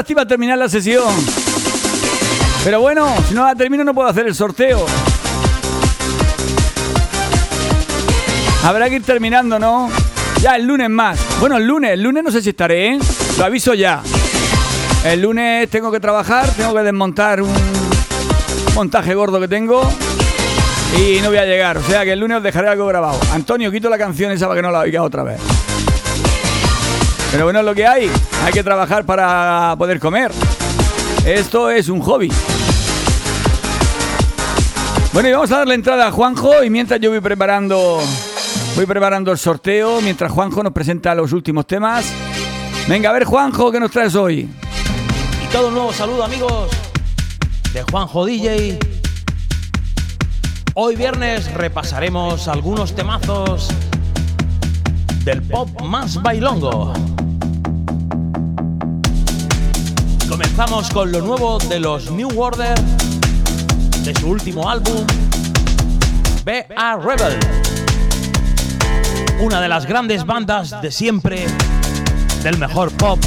Lástima terminar la sesión. Pero bueno, si no la termino no puedo hacer el sorteo. Habrá que ir terminando, ¿no? Ya el lunes más. Bueno, el lunes, el lunes no sé si estaré, ¿eh? Lo aviso ya. El lunes tengo que trabajar, tengo que desmontar un montaje gordo que tengo y no voy a llegar. O sea que el lunes os dejaré algo grabado. Antonio, quito la canción esa para que no la oiga otra vez. Pero bueno, lo que hay. Hay que trabajar para poder comer. Esto es un hobby. Bueno, y vamos a darle entrada a Juanjo y mientras yo voy preparando voy preparando el sorteo, mientras Juanjo nos presenta los últimos temas. Venga, a ver Juanjo, ¿qué nos traes hoy? Y todo un nuevo saludo, amigos, de Juanjo DJ. Hoy viernes repasaremos algunos temazos del pop más bailongo. Comenzamos con lo nuevo de los New Order, de su último álbum, Be a Rebel. Una de las grandes bandas de siempre, del mejor pop.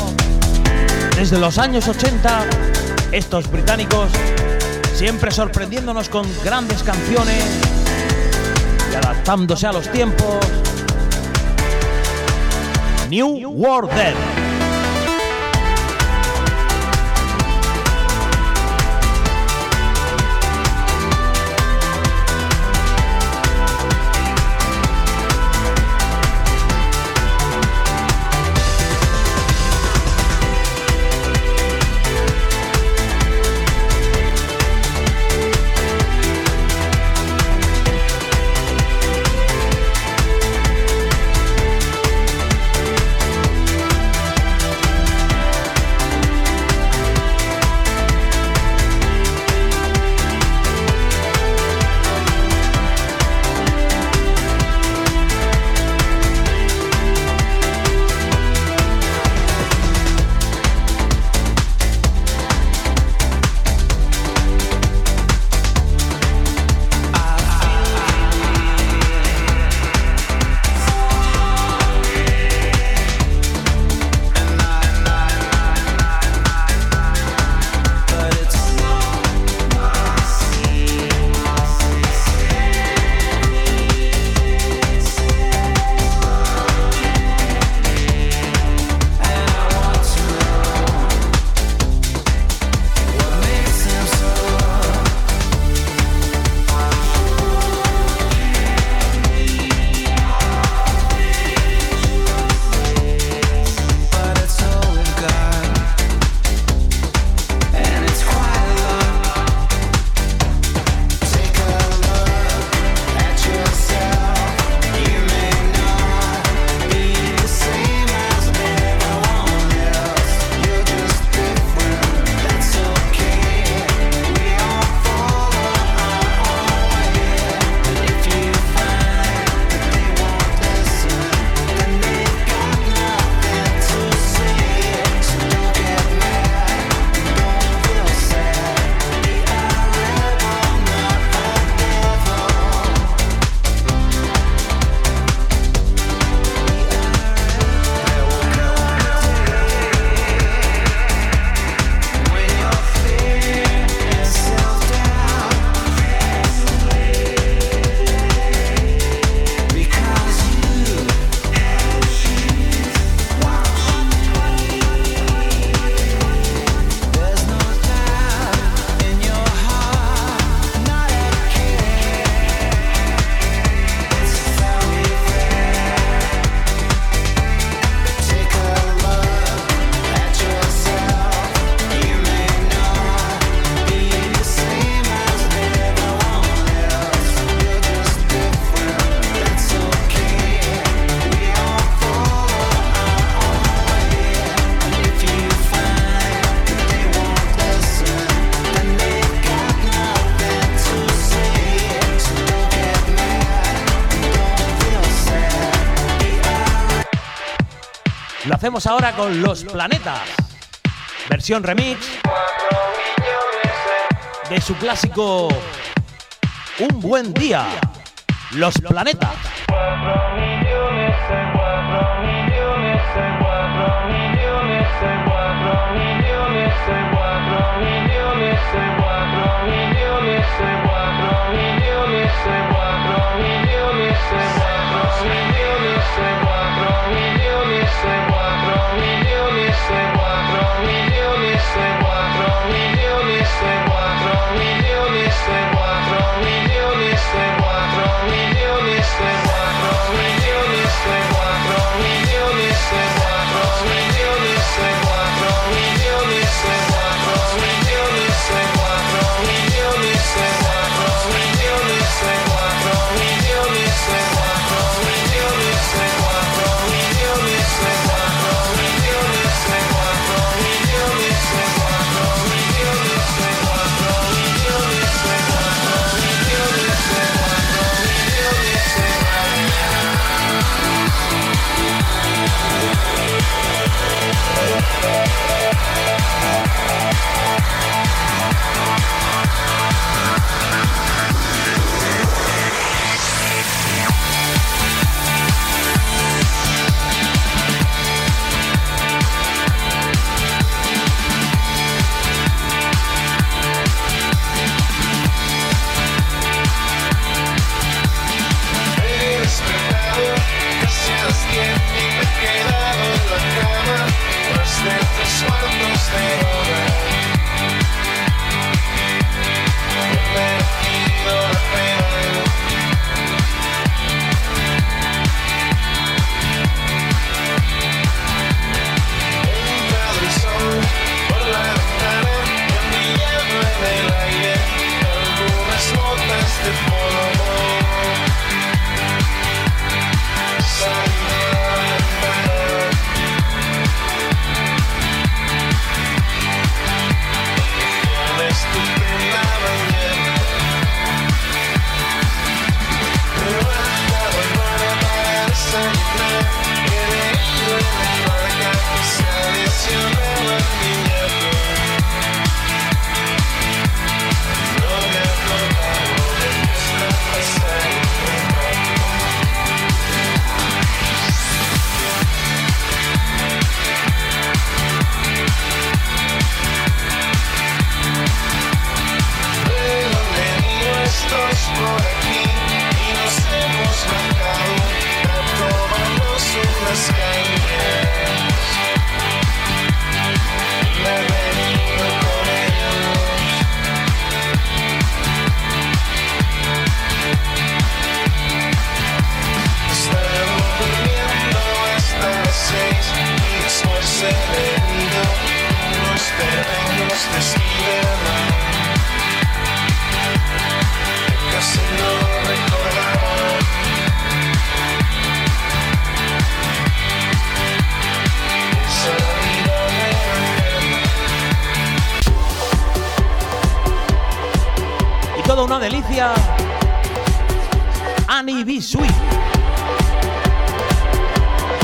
Desde los años 80, estos británicos siempre sorprendiéndonos con grandes canciones y adaptándose a los tiempos. New World Dead. ahora con Los Planetas, versión remix de su clásico Un buen día, Los Planetas. millones,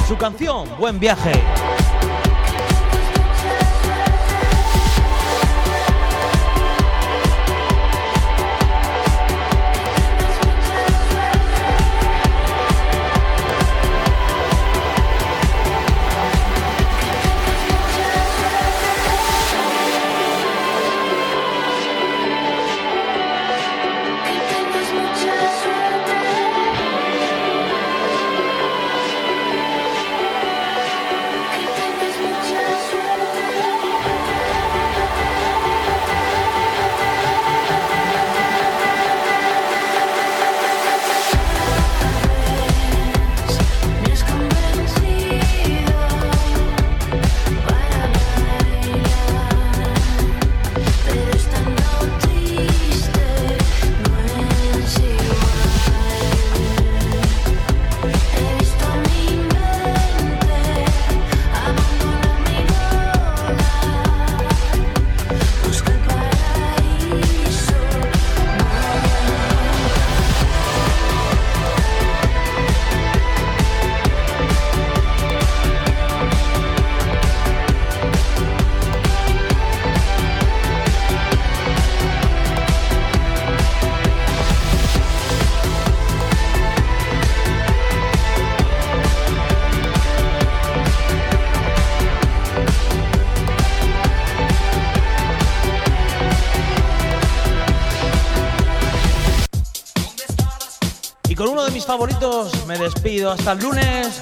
su canción Buen viaje. Favoritos, me despido hasta el lunes.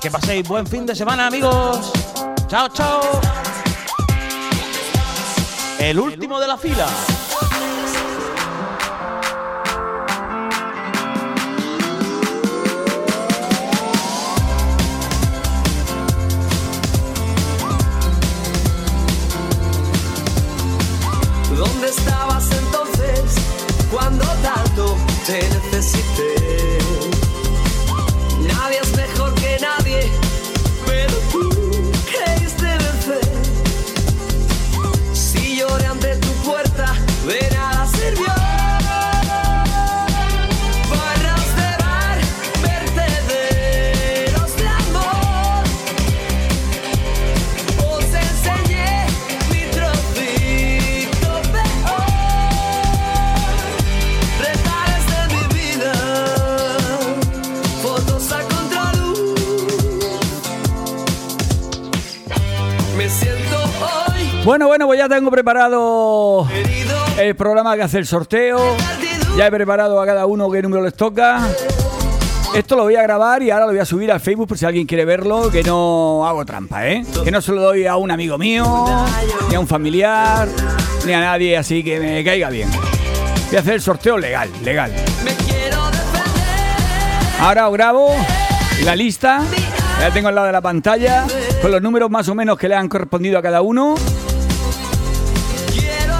Que paséis buen fin de semana, amigos. Chao, chao. El último de la fila. Me siento hoy Bueno, bueno, pues ya tengo preparado el programa que hace el sorteo. Ya he preparado a cada uno qué número les toca. Esto lo voy a grabar y ahora lo voy a subir a Facebook por si alguien quiere verlo, que no hago trampa, ¿eh? Que no se lo doy a un amigo mío, ni a un familiar, ni a nadie así que me caiga bien. Voy a hacer el sorteo legal, legal. Ahora os grabo la lista, ya tengo al lado de la pantalla, con los números más o menos que le han correspondido a cada uno.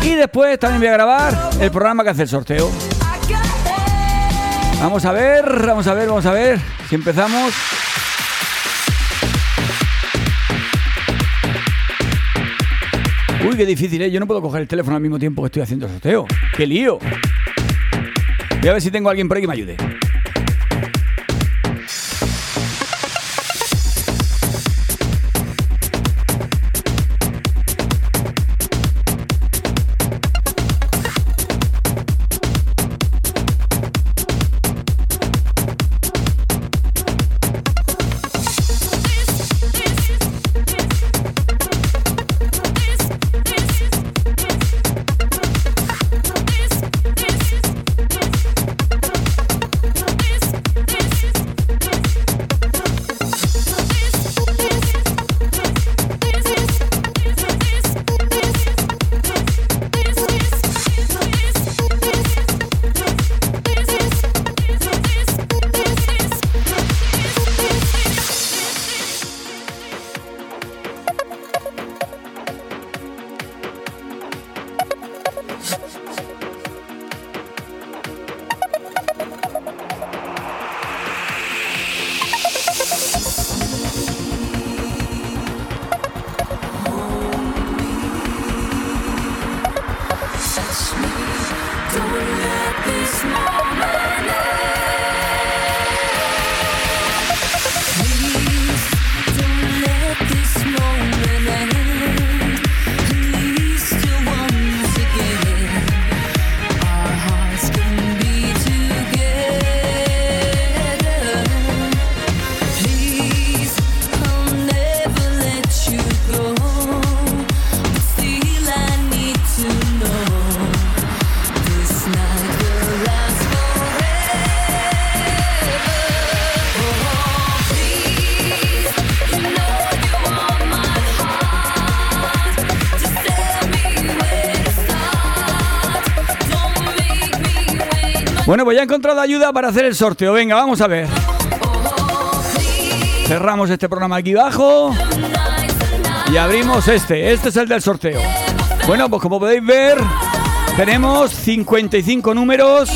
Y después también voy a grabar el programa que hace el sorteo. Vamos a ver, vamos a ver, vamos a ver si empezamos. Uy, qué difícil, ¿eh? Yo no puedo coger el teléfono al mismo tiempo que estoy haciendo el sorteo. ¡Qué lío! Voy a ver si tengo alguien por ahí que me ayude. Bueno, pues ya he encontrado ayuda para hacer el sorteo. Venga, vamos a ver. Cerramos este programa aquí abajo. Y abrimos este. Este es el del sorteo. Bueno, pues como podéis ver, tenemos 55 números.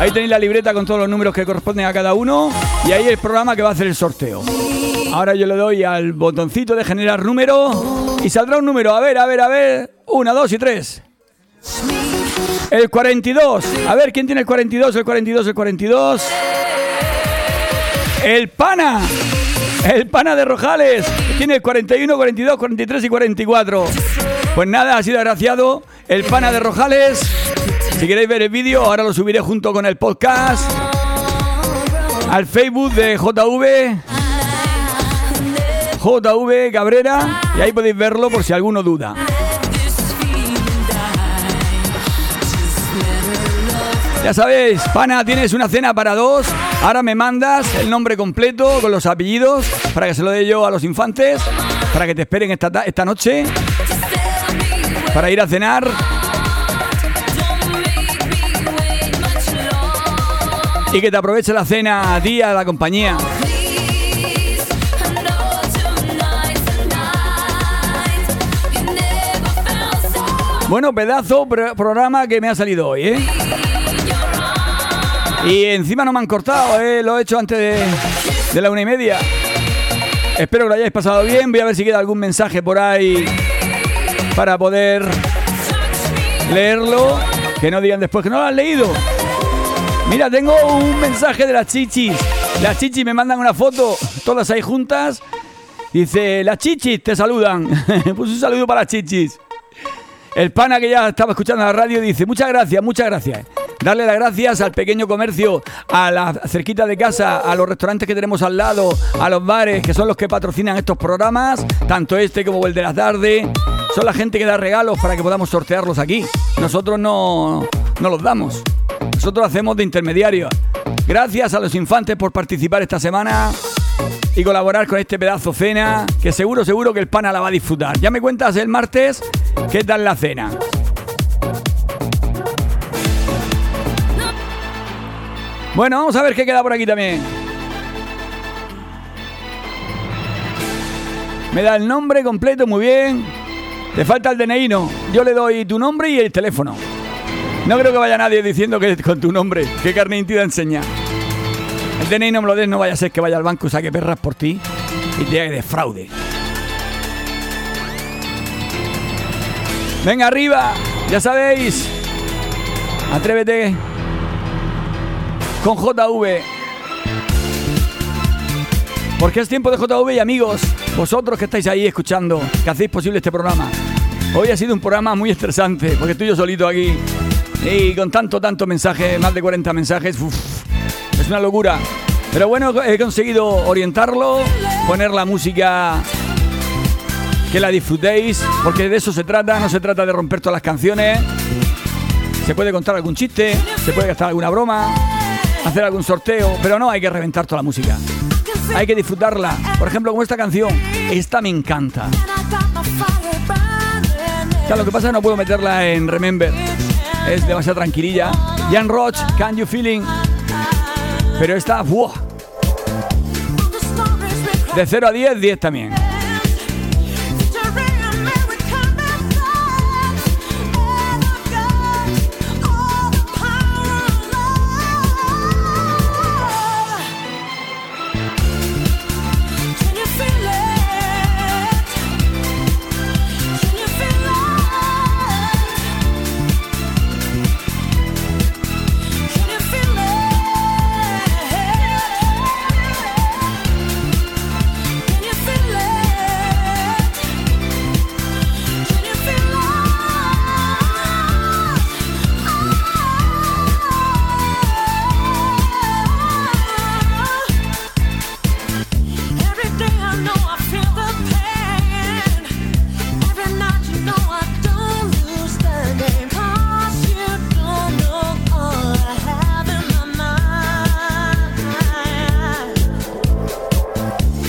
Ahí tenéis la libreta con todos los números que corresponden a cada uno. Y ahí el programa que va a hacer el sorteo. Ahora yo le doy al botoncito de generar número. Y saldrá un número. A ver, a ver, a ver. Una, dos y tres. El 42. A ver, ¿quién tiene el 42? El 42, el 42. El pana. El pana de Rojales. Tiene el 41, 42, 43 y 44. Pues nada, ha sido agraciado. El pana de Rojales. Si queréis ver el vídeo, ahora lo subiré junto con el podcast. Al Facebook de JV. JV Cabrera. Y ahí podéis verlo por si alguno duda. Ya sabéis, pana, tienes una cena para dos. Ahora me mandas el nombre completo con los apellidos para que se lo dé yo a los infantes, para que te esperen esta, ta- esta noche, para ir a cenar. Y que te aproveche la cena, día de la compañía. Bueno, pedazo pro- programa que me ha salido hoy, ¿eh? Y encima no me han cortado, ¿eh? Lo he hecho antes de, de la una y media. Espero que lo hayáis pasado bien. Voy a ver si queda algún mensaje por ahí para poder leerlo. Que no digan después que no lo han leído. Mira, tengo un mensaje de las chichis. Las chichis me mandan una foto, todas ahí juntas. Dice, las chichis te saludan. pues un saludo para las chichis. El pana que ya estaba escuchando la radio dice, muchas gracias, muchas gracias. Darle las gracias al pequeño comercio, a la cerquita de casa, a los restaurantes que tenemos al lado, a los bares, que son los que patrocinan estos programas, tanto este como el de la tarde. Son la gente que da regalos para que podamos sortearlos aquí. Nosotros no, no los damos. Nosotros hacemos de intermediarios. Gracias a los infantes por participar esta semana y colaborar con este pedazo cena, que seguro, seguro que el pana la va a disfrutar. Ya me cuentas el martes qué tal la cena. Bueno, vamos a ver qué queda por aquí también. Me da el nombre completo, muy bien. Te falta el DNI, no. Yo le doy tu nombre y el teléfono. No creo que vaya nadie diciendo que con tu nombre. ¿Qué carne enseña? El DNI no me lo des, no vaya a ser que vaya al banco, saque perras por ti y te haga de fraude. Venga arriba, ya sabéis. Atrévete con JV. Porque es tiempo de JV y amigos, vosotros que estáis ahí escuchando, que hacéis posible este programa. Hoy ha sido un programa muy estresante, porque estoy yo solito aquí. Y con tanto, tanto mensaje, más de 40 mensajes, uf, es una locura. Pero bueno, he conseguido orientarlo, poner la música que la disfrutéis, porque de eso se trata, no se trata de romper todas las canciones. Se puede contar algún chiste, se puede gastar alguna broma, hacer algún sorteo, pero no hay que reventar toda la música. Hay que disfrutarla. Por ejemplo, como esta canción, esta me encanta. O sea, lo que pasa es que no puedo meterla en Remember. Es demasiado tranquililla. Jan Roach, Can You Feeling. Pero esta, ¡buah! De 0 a 10, 10 también.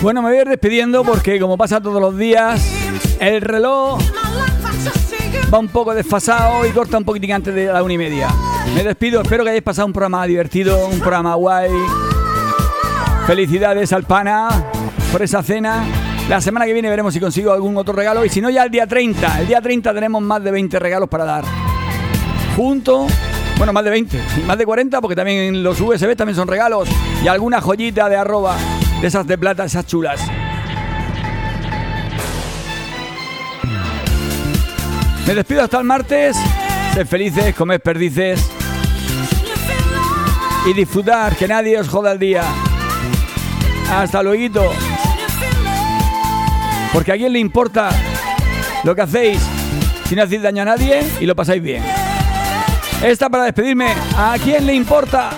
Bueno, me voy a ir despidiendo porque como pasa todos los días, el reloj va un poco desfasado y corta un poquitín antes de la una y media. Me despido, espero que hayáis pasado un programa divertido, un programa guay. Felicidades al pana por esa cena. La semana que viene veremos si consigo algún otro regalo y si no ya el día 30. El día 30 tenemos más de 20 regalos para dar. Junto, bueno, más de 20, y más de 40 porque también los USB también son regalos y alguna joyita de arroba de esas de plata, esas chulas. Me despido hasta el martes. Sed felices, comed perdices. Y disfrutar, que nadie os joda el día. Hasta luego. Porque a quién le importa lo que hacéis si no hacéis daño a nadie y lo pasáis bien. Esta para despedirme. ¿A quién le importa?